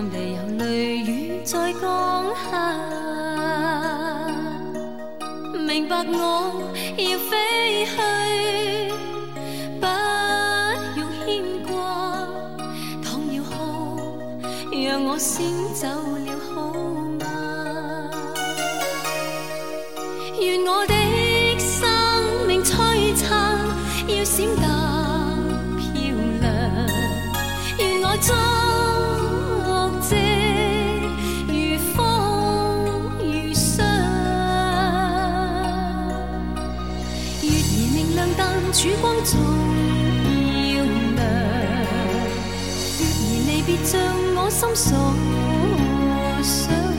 暗地有泪雨在降下，明白我要飞去，不用牵挂。倘要哭，让我先走了好吗？愿我的生命璀璨，要闪淡别像我心所想。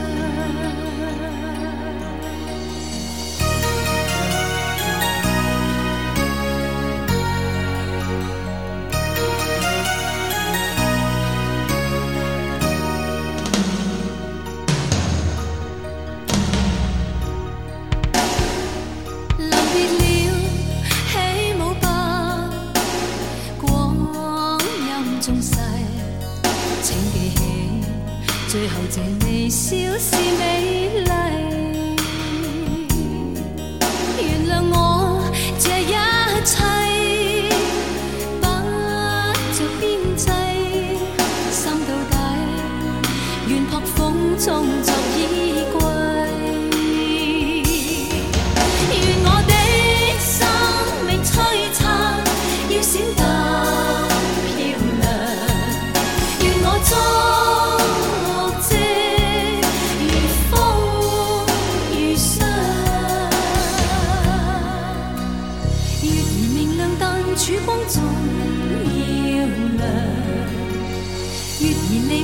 临别最后这微笑是美丽。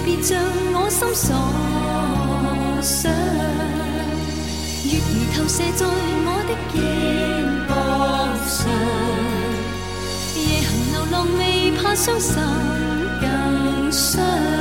别像我心所想。月儿投射在我的肩膊上，夜行流浪未怕伤心更伤。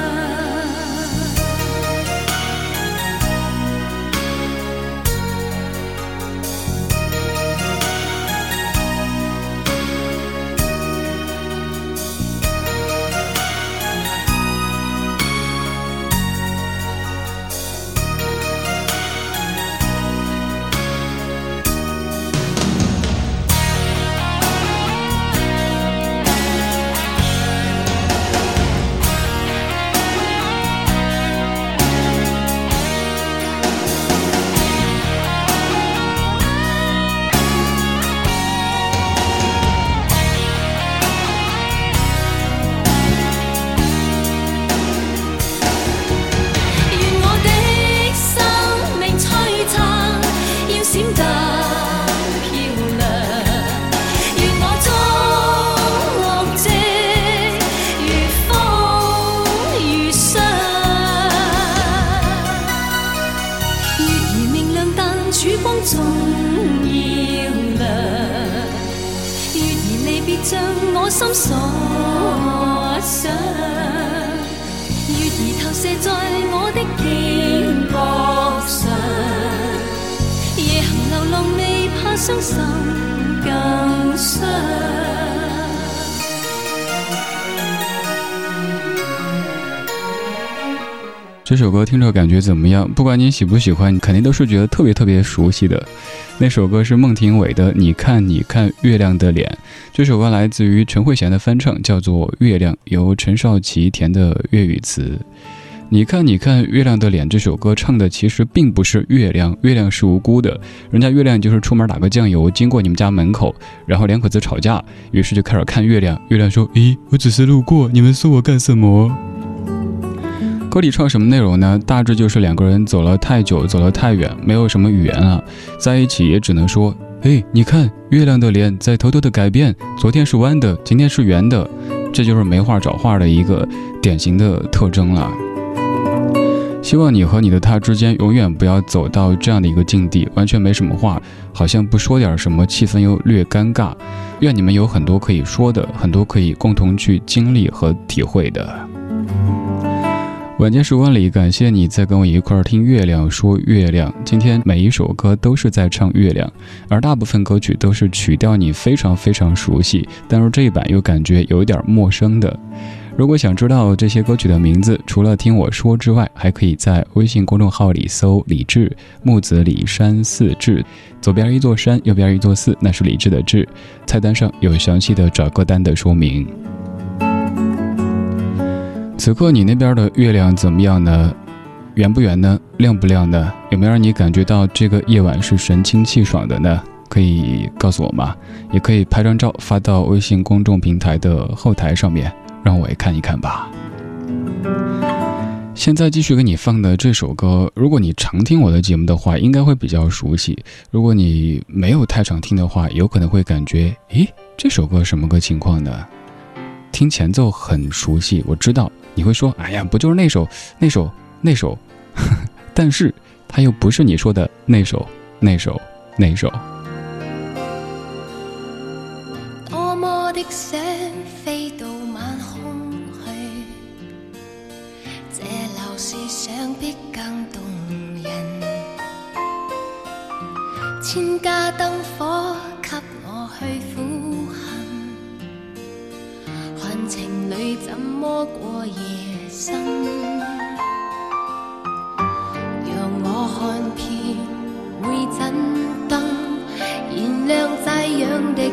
这首歌听着感觉怎么样？不管你喜不喜欢，你肯定都是觉得特别特别熟悉的。那首歌是孟庭苇的《你看你看月亮的脸》，这首歌来自于陈慧娴的翻唱，叫做《月亮》，由陈少琪填的粤语词。你看你看月亮的脸，这首歌唱的其实并不是月亮，月亮是无辜的，人家月亮就是出门打个酱油，经过你们家门口，然后两口子吵架，于是就开始看月亮。月亮说：“咦，我只是路过，你们说我干什么？”歌里唱什么内容呢？大致就是两个人走了太久，走了太远，没有什么语言了，在一起也只能说：“嘿，你看月亮的脸在偷偷的改变，昨天是弯的，今天是圆的。”这就是没话找话的一个典型的特征了。希望你和你的他之间永远不要走到这样的一个境地，完全没什么话，好像不说点什么，气氛又略尴尬。愿你们有很多可以说的，很多可以共同去经历和体会的。晚间时光里，感谢你在跟我一块儿听月亮说月亮。今天每一首歌都是在唱月亮，而大部分歌曲都是曲调你非常非常熟悉，但是这一版又感觉有点陌生的。如果想知道这些歌曲的名字，除了听我说之外，还可以在微信公众号里搜“李志木子李山寺志”，左边一座山，右边一座寺，那是李志的志。菜单上有详细的找歌单的说明。此刻你那边的月亮怎么样呢？圆不圆呢？亮不亮呢？有没有让你感觉到这个夜晚是神清气爽的呢？可以告诉我吗？也可以拍张照发到微信公众平台的后台上面，让我也看一看吧。现在继续给你放的这首歌，如果你常听我的节目的话，应该会比较熟悉；如果你没有太常听的话，有可能会感觉，诶，这首歌什么个情况呢？听前奏很熟悉，我知道。你会说：“哎呀，不就是那首、那首、那首？” 但是，它又不是你说的那首、那首、那首。多么的千家灯火给我去苦恨，看情侣怎么过夜。深，让我看遍会盏灯，燃亮这样的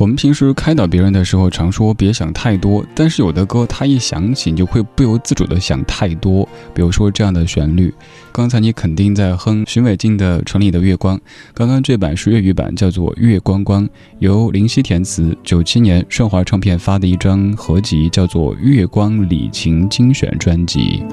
我们平时开导别人的时候，常说别想太多，但是有的歌，它一响起，你就会不由自主的想太多。比如说这样的旋律，刚才你肯定在哼许美静的《城里的月光》，刚刚这版是粤语版，叫做《月光光》，由林夕填词，九七年顺华唱片发的一张合集，叫做《月光李琴精选专辑》。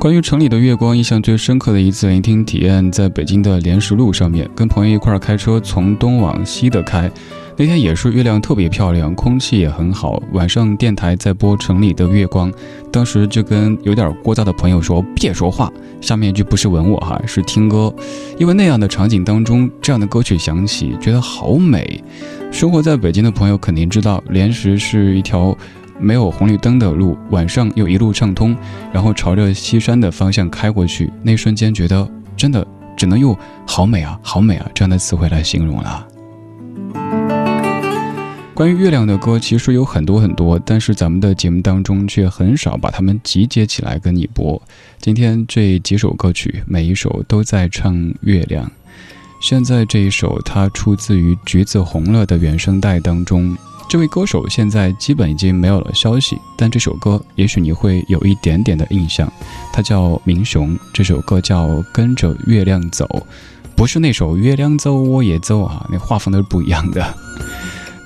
关于城里的月光，印象最深刻的一次聆听体验，在北京的莲石路上面，跟朋友一块儿开车从东往西的开。那天也是月亮特别漂亮，空气也很好。晚上电台在播《城里的月光》，当时就跟有点聒噪的朋友说：“别说话。”下面一句不是吻我哈，是听歌。因为那样的场景当中，这样的歌曲响起，觉得好美。生活在北京的朋友肯定知道，莲石是一条。没有红绿灯的路，晚上又一路畅通，然后朝着西山的方向开过去，那瞬间觉得真的只能用“好美啊，好美啊”这样的词汇来形容了。关于月亮的歌其实有很多很多，但是咱们的节目当中却很少把它们集结起来跟你播。今天这几首歌曲，每一首都在唱月亮。现在这一首，它出自于《橘子红了》的原声带当中。这位歌手现在基本已经没有了消息，但这首歌也许你会有一点点的印象。他叫明雄，这首歌叫《跟着月亮走》，不是那首《月亮走我也走》啊，那画风都是不一样的。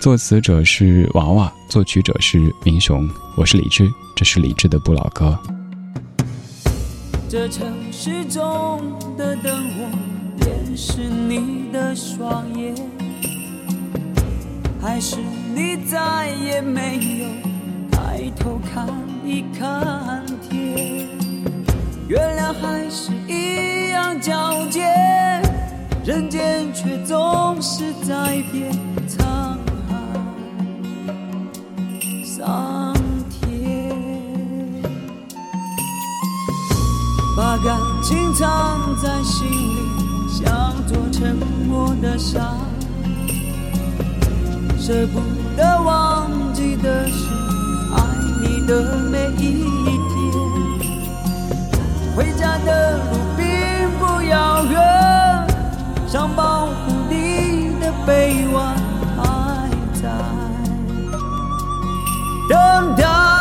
作词者是娃娃，作曲者是明雄。我是李志，这是李志的不老歌。这城市中的灯火，便是你的双眼。还是你再也没有抬头看一看天，月亮还是一样皎洁，人间却总是在变，沧海桑田，把感情藏在心里，像座沉默的沙。舍不得忘记的是爱你的每一天。回家的路并不遥远，想保护你的臂弯还在等待。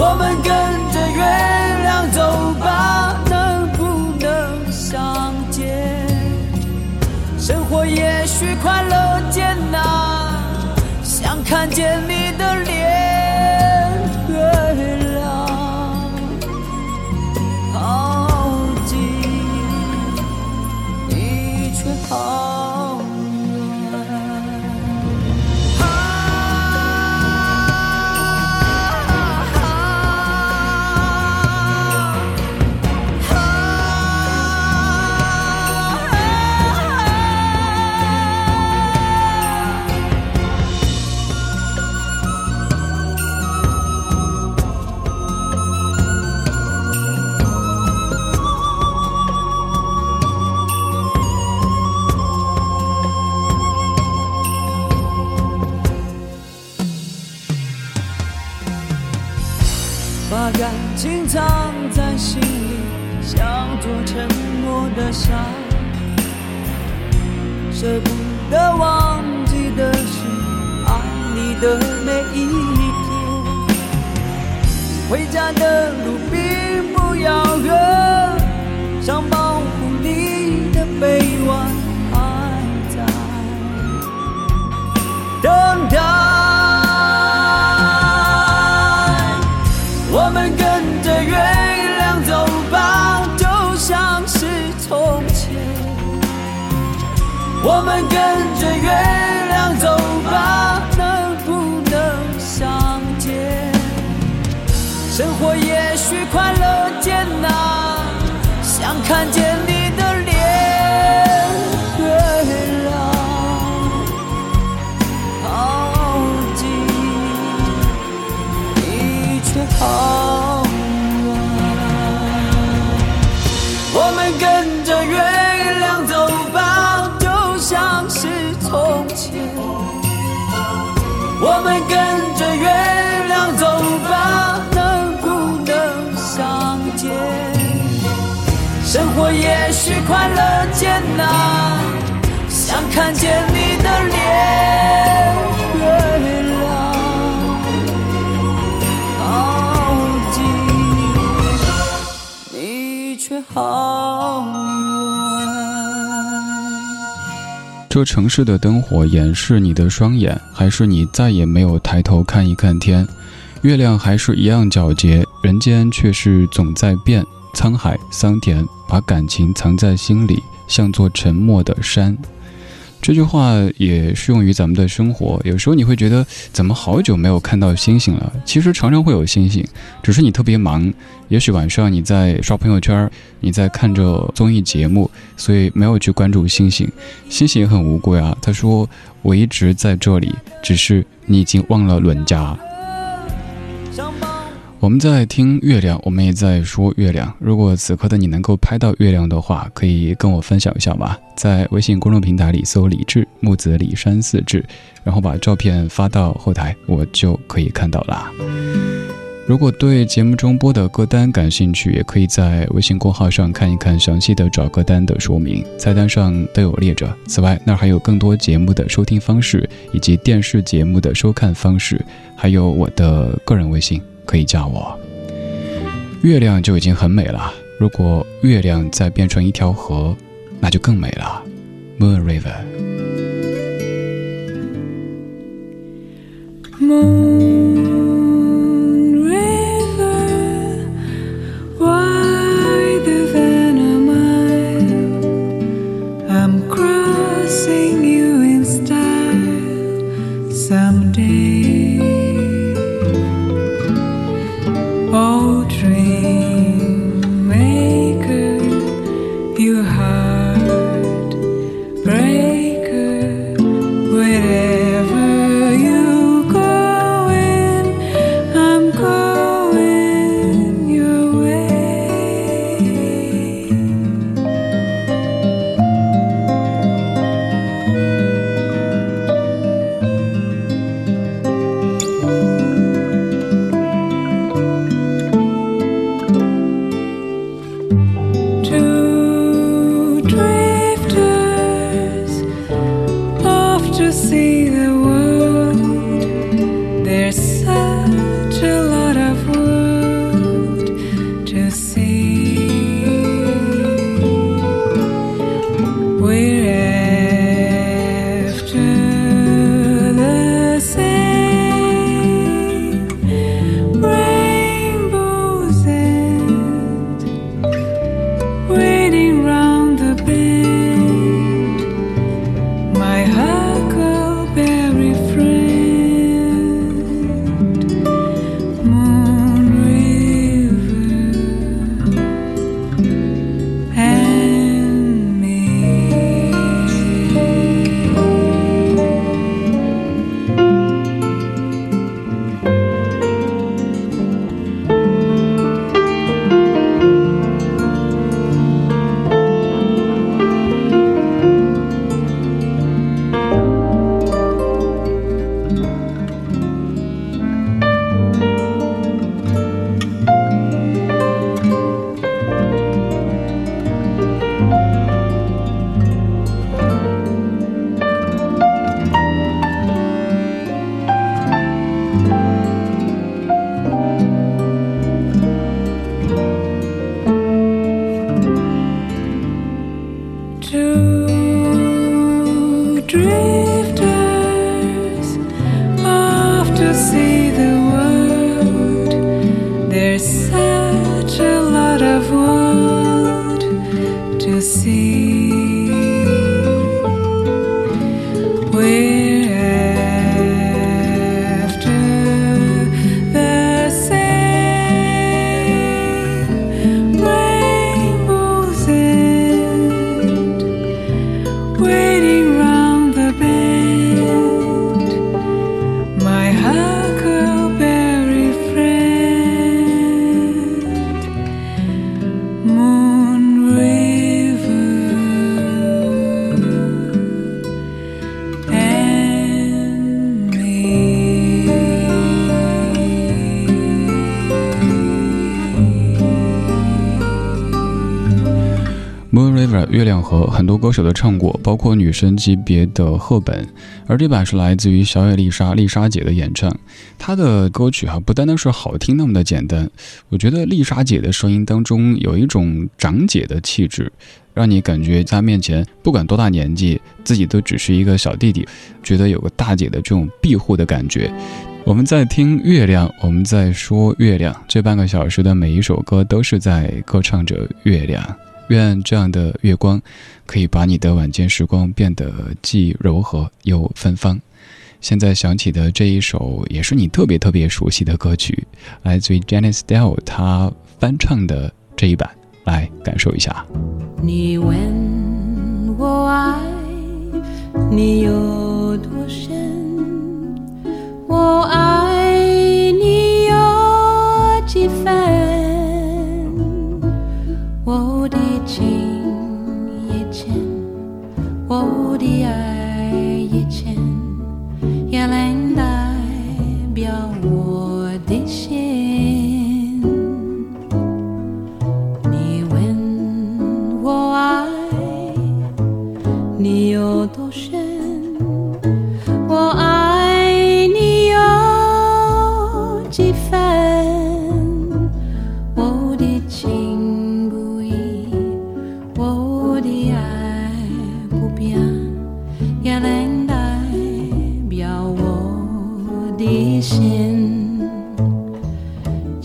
我们跟着月亮走吧，能不能相见？生活也许快乐艰难，想看见你的脸感情藏在心里，像座沉默的沙。舍不得忘记的是爱你的每一天。回家的路并不遥远，想保护你的臂弯还在等待。我们跟着月亮走吧，能不能相见？生活也许快乐艰难，想看见快乐艰难，想看见你的脸，这城市的灯火掩饰你的双眼，还是你再也没有抬头看一看天？月亮还是一样皎洁，人间却是总在变。沧海桑田，把感情藏在心里，像座沉默的山。这句话也适用于咱们的生活。有时候你会觉得，怎么好久没有看到星星了？其实常常会有星星，只是你特别忙。也许晚上你在刷朋友圈，你在看着综艺节目，所以没有去关注星星。星星也很无辜呀，他说：“我一直在这里，只是你已经忘了伦家。”我们在听月亮，我们也在说月亮。如果此刻的你能够拍到月亮的话，可以跟我分享一下吗？在微信公众平台里搜“李志木子李山四志”，然后把照片发到后台，我就可以看到啦。如果对节目中播的歌单感兴趣，也可以在微信公号上看一看详细的找歌单的说明，菜单上都有列着。此外，那儿还有更多节目的收听方式，以及电视节目的收看方式，还有我的个人微信。可以叫我月亮就已经很美了。如果月亮再变成一条河，那就更美了。moon river 多歌手都唱过，包括女神级别的赫本。而这版是来自于小野丽莎，丽莎姐的演唱。她的歌曲哈，不单单是好听那么的简单，我觉得丽莎姐的声音当中有一种长姐的气质，让你感觉在面前不管多大年纪，自己都只是一个小弟弟，觉得有个大姐的这种庇护的感觉。我们在听月亮，我们在说月亮。这半个小时的每一首歌都是在歌唱着月亮。愿这样的月光，可以把你的晚间时光变得既柔和又芬芳。现在响起的这一首，也是你特别特别熟悉的歌曲，来自于 Jenny s t e l l 她翻唱的这一版，来感受一下。你问我爱你有多深？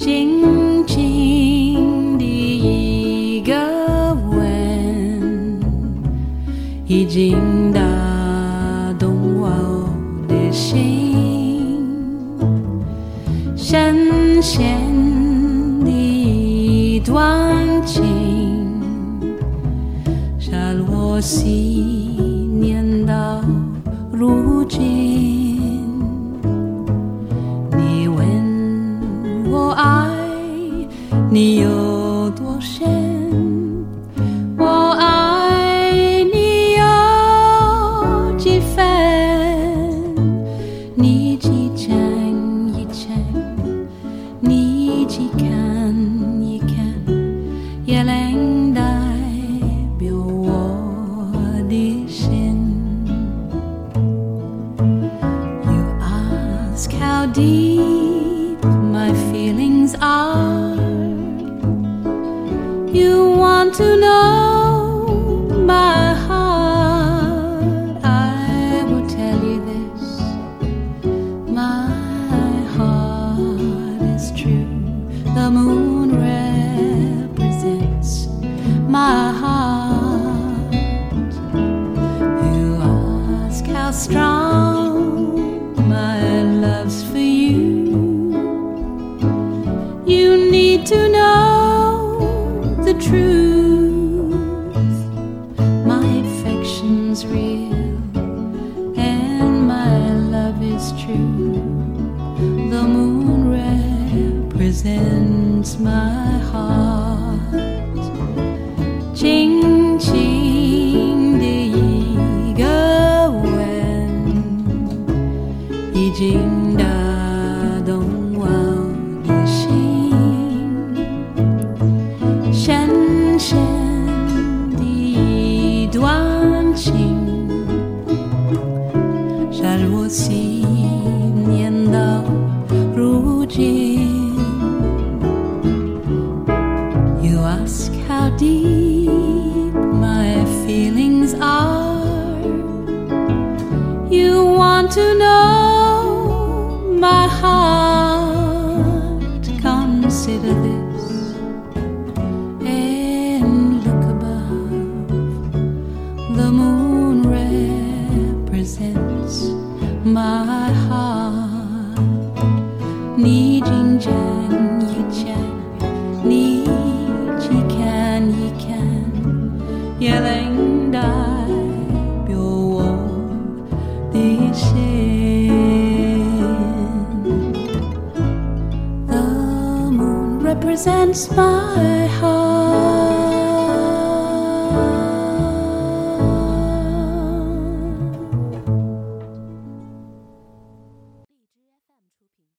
轻轻的一个吻，已经 real and my love is true.